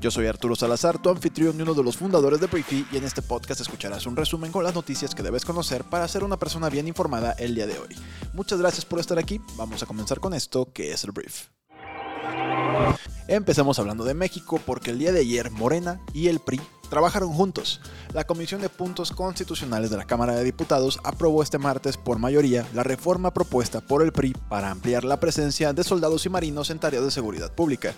Yo soy Arturo Salazar, tu anfitrión y uno de los fundadores de Briefy, y en este podcast escucharás un resumen con las noticias que debes conocer para ser una persona bien informada el día de hoy. Muchas gracias por estar aquí, vamos a comenzar con esto que es el Brief. Empezamos hablando de México porque el día de ayer Morena y el PRI trabajaron juntos. La Comisión de Puntos Constitucionales de la Cámara de Diputados aprobó este martes por mayoría la reforma propuesta por el PRI para ampliar la presencia de soldados y marinos en tareas de seguridad pública.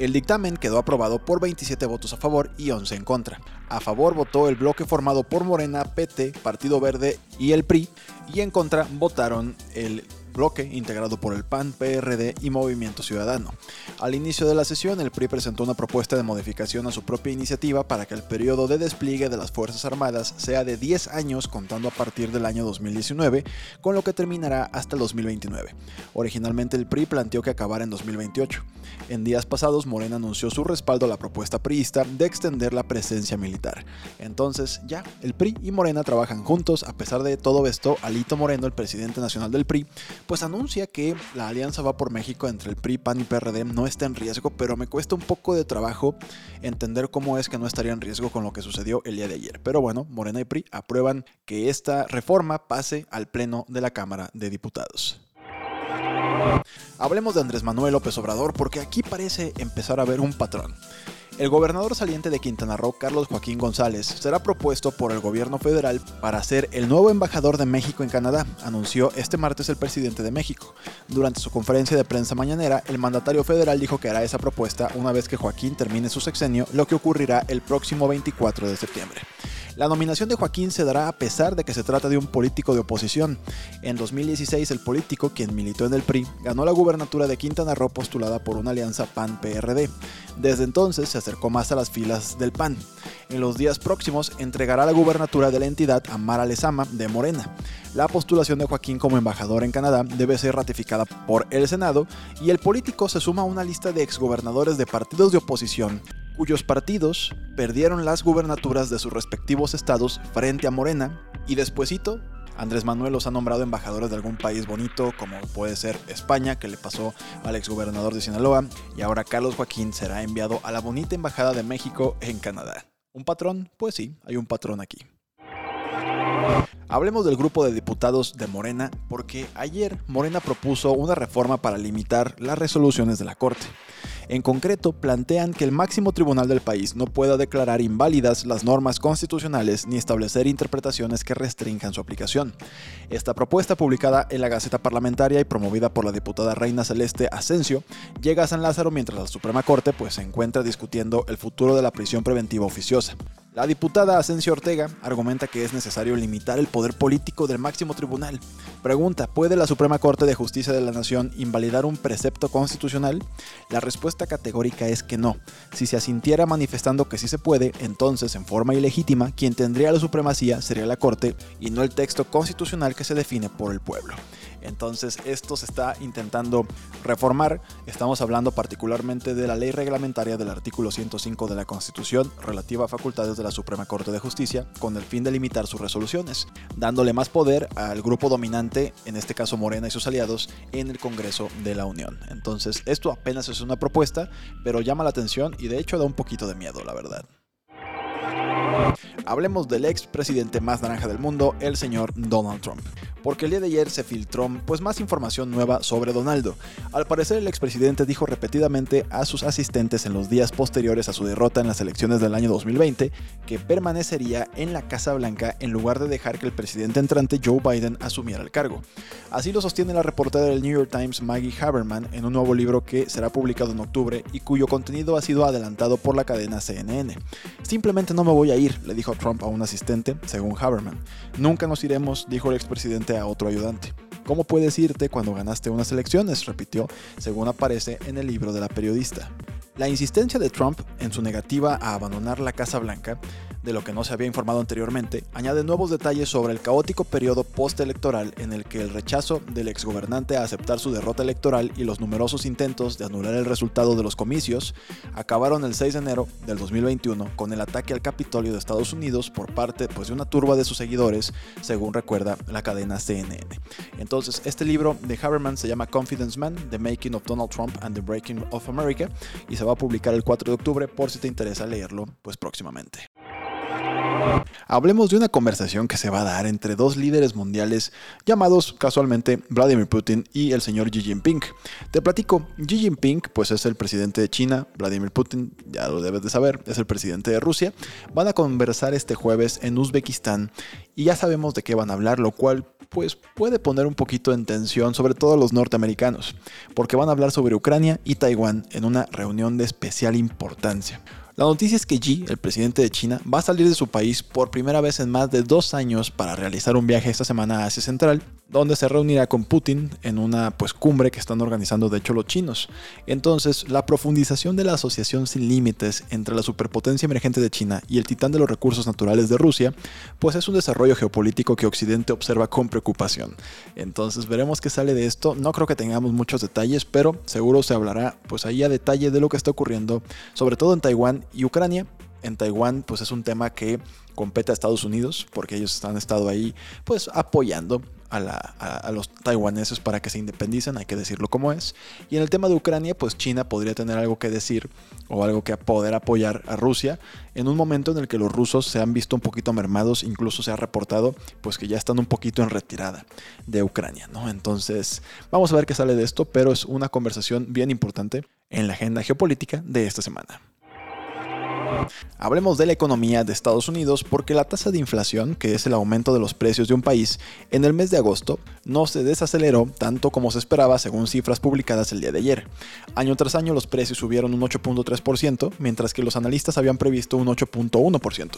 El dictamen quedó aprobado por 27 votos a favor y 11 en contra. A favor votó el bloque formado por Morena, PT, Partido Verde y el PRI, y en contra votaron el bloque integrado por el PAN, PRD y Movimiento Ciudadano. Al inicio de la sesión, el PRI presentó una propuesta de modificación a su propia iniciativa para que el periodo de despliegue de las Fuerzas Armadas sea de 10 años contando a partir del año 2019, con lo que terminará hasta el 2029. Originalmente el PRI planteó que acabara en 2028. En días pasados, Morena anunció su respaldo a la propuesta priista de extender la presencia militar. Entonces, ya, el PRI y Morena trabajan juntos. A pesar de todo esto, Alito Moreno, el presidente nacional del PRI, pues anuncia que la alianza va por México entre el PRI, PAN y PRD no está en riesgo, pero me cuesta un poco de trabajo entender cómo es que no estaría en riesgo con lo que sucedió el día de ayer. Pero bueno, Morena y PRI aprueban que esta reforma pase al Pleno de la Cámara de Diputados. Hablemos de Andrés Manuel López Obrador porque aquí parece empezar a ver un patrón. El gobernador saliente de Quintana Roo, Carlos Joaquín González, será propuesto por el gobierno federal para ser el nuevo embajador de México en Canadá, anunció este martes el presidente de México. Durante su conferencia de prensa mañanera, el mandatario federal dijo que hará esa propuesta una vez que Joaquín termine su sexenio, lo que ocurrirá el próximo 24 de septiembre. La nominación de Joaquín se dará a pesar de que se trata de un político de oposición. En 2016, el político, quien militó en el PRI, ganó la gubernatura de Quintana Roo postulada por una alianza PAN-PRD. Desde entonces se acercó más a las filas del PAN. En los días próximos entregará la gubernatura de la entidad a Mara Lezama de Morena. La postulación de Joaquín como embajador en Canadá debe ser ratificada por el Senado y el político se suma a una lista de exgobernadores de partidos de oposición cuyos partidos perdieron las gubernaturas de sus respectivos estados frente a Morena y despuesito Andrés Manuel los ha nombrado embajadores de algún país bonito, como puede ser España, que le pasó al exgobernador de Sinaloa, y ahora Carlos Joaquín será enviado a la bonita Embajada de México en Canadá. ¿Un patrón? Pues sí, hay un patrón aquí. Hablemos del grupo de diputados de Morena, porque ayer Morena propuso una reforma para limitar las resoluciones de la Corte. En concreto, plantean que el máximo tribunal del país no pueda declarar inválidas las normas constitucionales ni establecer interpretaciones que restrinjan su aplicación. Esta propuesta, publicada en la Gaceta Parlamentaria y promovida por la diputada Reina Celeste Asensio, llega a San Lázaro mientras la Suprema Corte pues, se encuentra discutiendo el futuro de la prisión preventiva oficiosa. La diputada Asensio Ortega argumenta que es necesario limitar el poder político del máximo tribunal. Pregunta, ¿puede la Suprema Corte de Justicia de la Nación invalidar un precepto constitucional? La respuesta categórica es que no. Si se asintiera manifestando que sí se puede, entonces, en forma ilegítima, quien tendría la supremacía sería la Corte y no el texto constitucional que se define por el pueblo. Entonces esto se está intentando reformar. Estamos hablando particularmente de la ley reglamentaria del artículo 105 de la Constitución relativa a facultades de la Suprema Corte de Justicia con el fin de limitar sus resoluciones, dándole más poder al grupo dominante, en este caso Morena y sus aliados, en el Congreso de la Unión. Entonces esto apenas es una propuesta, pero llama la atención y de hecho da un poquito de miedo, la verdad. Hablemos del ex presidente más naranja del mundo, el señor Donald Trump porque el día de ayer se filtró pues más información nueva sobre Donaldo. Al parecer el expresidente dijo repetidamente a sus asistentes en los días posteriores a su derrota en las elecciones del año 2020 que permanecería en la Casa Blanca en lugar de dejar que el presidente entrante Joe Biden asumiera el cargo. Así lo sostiene la reportera del New York Times Maggie Haberman en un nuevo libro que será publicado en octubre y cuyo contenido ha sido adelantado por la cadena CNN. Simplemente no me voy a ir, le dijo Trump a un asistente, según Haberman. Nunca nos iremos, dijo el expresidente a otro ayudante. ¿Cómo puedes irte cuando ganaste unas elecciones? repitió, según aparece en el libro de la periodista. La insistencia de Trump en su negativa a abandonar la Casa Blanca de lo que no se había informado anteriormente, añade nuevos detalles sobre el caótico periodo postelectoral en el que el rechazo del exgobernante a aceptar su derrota electoral y los numerosos intentos de anular el resultado de los comicios acabaron el 6 de enero del 2021 con el ataque al Capitolio de Estados Unidos por parte pues, de una turba de sus seguidores, según recuerda la cadena CNN. Entonces, este libro de Haberman se llama Confidence Man, The Making of Donald Trump and the Breaking of America, y se va a publicar el 4 de octubre por si te interesa leerlo pues próximamente. Hablemos de una conversación que se va a dar entre dos líderes mundiales llamados casualmente Vladimir Putin y el señor Xi Jinping. Te platico, Xi Jinping pues es el presidente de China, Vladimir Putin, ya lo debes de saber, es el presidente de Rusia. Van a conversar este jueves en Uzbekistán y ya sabemos de qué van a hablar, lo cual pues puede poner un poquito en tensión sobre todo a los norteamericanos, porque van a hablar sobre Ucrania y Taiwán en una reunión de especial importancia. La noticia es que Xi, el presidente de China, va a salir de su país por primera vez en más de dos años para realizar un viaje esta semana a Asia Central, donde se reunirá con Putin en una pues, cumbre que están organizando de hecho los chinos. Entonces, la profundización de la asociación sin límites entre la superpotencia emergente de China y el titán de los recursos naturales de Rusia, pues es un desarrollo geopolítico que Occidente observa con preocupación. Entonces, veremos qué sale de esto. No creo que tengamos muchos detalles, pero seguro se hablará pues ahí a detalle de lo que está ocurriendo, sobre todo en Taiwán y Ucrania. En Taiwán, pues es un tema que compete a Estados Unidos, porque ellos han estado ahí, pues apoyando a, los taiwaneses para que se independicen, hay que decirlo como es. Y en el tema de Ucrania, pues China podría tener algo que decir o algo que poder apoyar a Rusia en un momento en el que los rusos se han visto un poquito mermados, incluso se ha reportado pues que ya están un poquito en retirada de Ucrania, ¿no? Entonces, vamos a ver qué sale de esto, pero es una conversación bien importante en la agenda geopolítica de esta semana. Hablemos de la economía de Estados Unidos porque la tasa de inflación, que es el aumento de los precios de un país, en el mes de agosto no se desaceleró tanto como se esperaba según cifras publicadas el día de ayer. Año tras año los precios subieron un 8.3%, mientras que los analistas habían previsto un 8.1%.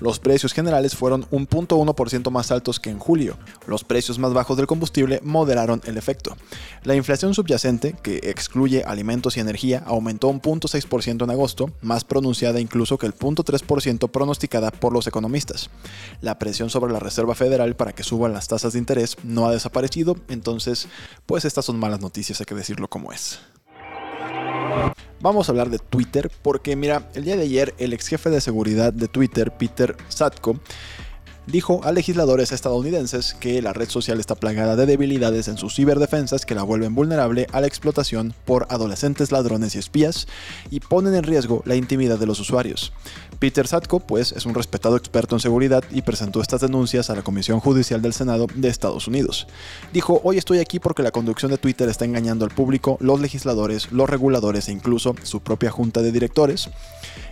Los precios generales fueron un 0.1% más altos que en julio. Los precios más bajos del combustible moderaron el efecto. La inflación subyacente, que excluye alimentos y energía, aumentó un 0.6% en agosto, más pronunciada incluso que el 0.3% pronosticada por los economistas. La presión sobre la Reserva Federal para que suban las tasas de interés no ha desaparecido, entonces pues estas son malas noticias, hay que decirlo como es. Vamos a hablar de Twitter porque mira, el día de ayer el ex jefe de seguridad de Twitter, Peter Satko, dijo a legisladores estadounidenses que la red social está plagada de debilidades en sus ciberdefensas que la vuelven vulnerable a la explotación por adolescentes ladrones y espías y ponen en riesgo la intimidad de los usuarios. Peter Satko, pues, es un respetado experto en seguridad y presentó estas denuncias a la Comisión Judicial del Senado de Estados Unidos. Dijo, hoy estoy aquí porque la conducción de Twitter está engañando al público, los legisladores, los reguladores e incluso su propia junta de directores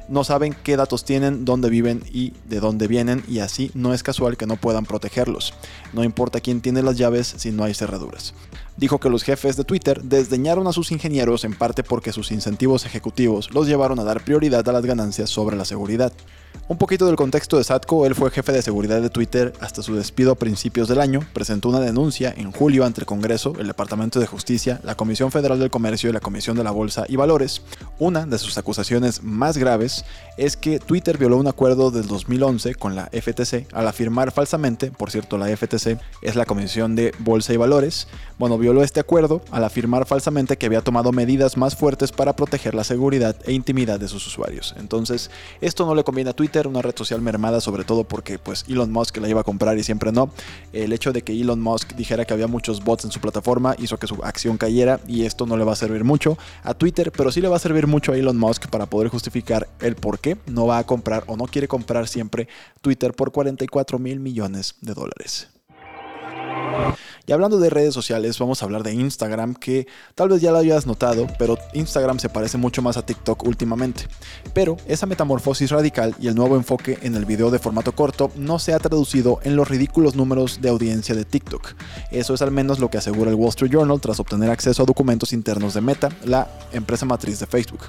no saben qué datos tienen, dónde viven y de dónde vienen y así no es casual que no puedan protegerlos. No importa quién tiene las llaves si no hay cerraduras. Dijo que los jefes de Twitter desdeñaron a sus ingenieros en parte porque sus incentivos ejecutivos los llevaron a dar prioridad a las ganancias sobre la seguridad. Un poquito del contexto de Satko, él fue jefe de seguridad de Twitter hasta su despido a principios del año, presentó una denuncia en julio ante el Congreso, el Departamento de Justicia, la Comisión Federal del Comercio y la Comisión de la Bolsa y Valores. Una de sus acusaciones más graves es que Twitter violó un acuerdo del 2011 con la FTC al afirmar falsamente, por cierto la FTC es la Comisión de Bolsa y Valores, bueno, violó este acuerdo al afirmar falsamente que había tomado medidas más fuertes para proteger la seguridad e intimidad de sus usuarios. Entonces, esto no le conviene a Twitter una red social mermada, sobre todo porque pues Elon Musk la iba a comprar y siempre no. El hecho de que Elon Musk dijera que había muchos bots en su plataforma hizo que su acción cayera y esto no le va a servir mucho a Twitter, pero sí le va a servir mucho a Elon Musk para poder justificar el por qué no va a comprar o no quiere comprar siempre Twitter por 44 mil millones de dólares. Y hablando de redes sociales, vamos a hablar de Instagram, que tal vez ya lo hayas notado, pero Instagram se parece mucho más a TikTok últimamente. Pero esa metamorfosis radical y el nuevo enfoque en el video de formato corto no se ha traducido en los ridículos números de audiencia de TikTok. Eso es al menos lo que asegura el Wall Street Journal tras obtener acceso a documentos internos de Meta, la empresa matriz de Facebook.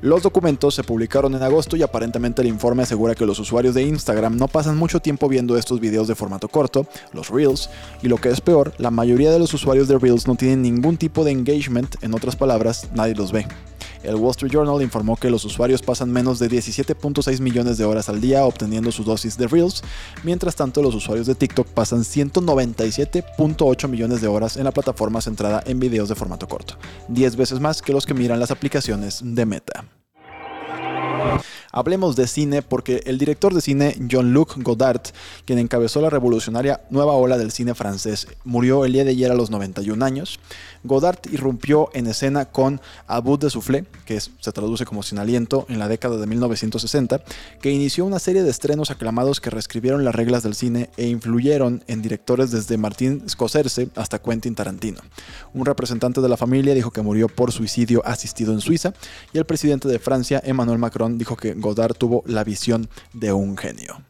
Los documentos se publicaron en agosto y aparentemente el informe asegura que los usuarios de Instagram no pasan mucho tiempo viendo estos videos de formato corto, los Reels, y lo que es peor, mayoría de los usuarios de Reels no tienen ningún tipo de engagement, en otras palabras, nadie los ve. El Wall Street Journal informó que los usuarios pasan menos de 17.6 millones de horas al día obteniendo su dosis de Reels, mientras tanto los usuarios de TikTok pasan 197.8 millones de horas en la plataforma centrada en videos de formato corto, 10 veces más que los que miran las aplicaciones de Meta. Hablemos de cine porque el director de cine Jean-Luc Godard, quien encabezó la revolucionaria nueva ola del cine francés, murió el día de ayer a los 91 años. Godard irrumpió en escena con A bout de soufflé, que se traduce como sin aliento, en la década de 1960, que inició una serie de estrenos aclamados que reescribieron las reglas del cine e influyeron en directores desde Martin Scorsese hasta Quentin Tarantino. Un representante de la familia dijo que murió por suicidio asistido en Suiza y el presidente de Francia, Emmanuel Macron, dijo que Godard tuvo la visión de un genio.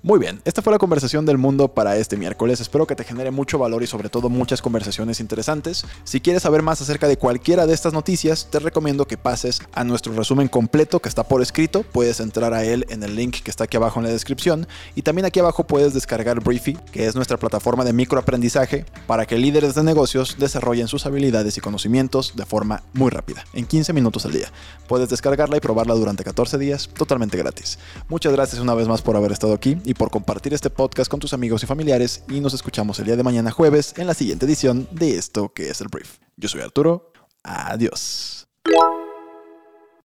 Muy bien, esta fue la conversación del mundo para este miércoles. Espero que te genere mucho valor y sobre todo muchas conversaciones interesantes. Si quieres saber más acerca de cualquiera de estas noticias, te recomiendo que pases a nuestro resumen completo que está por escrito. Puedes entrar a él en el link que está aquí abajo en la descripción. Y también aquí abajo puedes descargar Briefy, que es nuestra plataforma de microaprendizaje para que líderes de negocios desarrollen sus habilidades y conocimientos de forma muy rápida, en 15 minutos al día. Puedes descargarla y probarla durante 14 días totalmente gratis. Muchas gracias una vez más por haber estado aquí y por compartir este podcast con tus amigos y familiares y nos escuchamos el día de mañana jueves en la siguiente edición de esto que es el brief. Yo soy Arturo, adiós.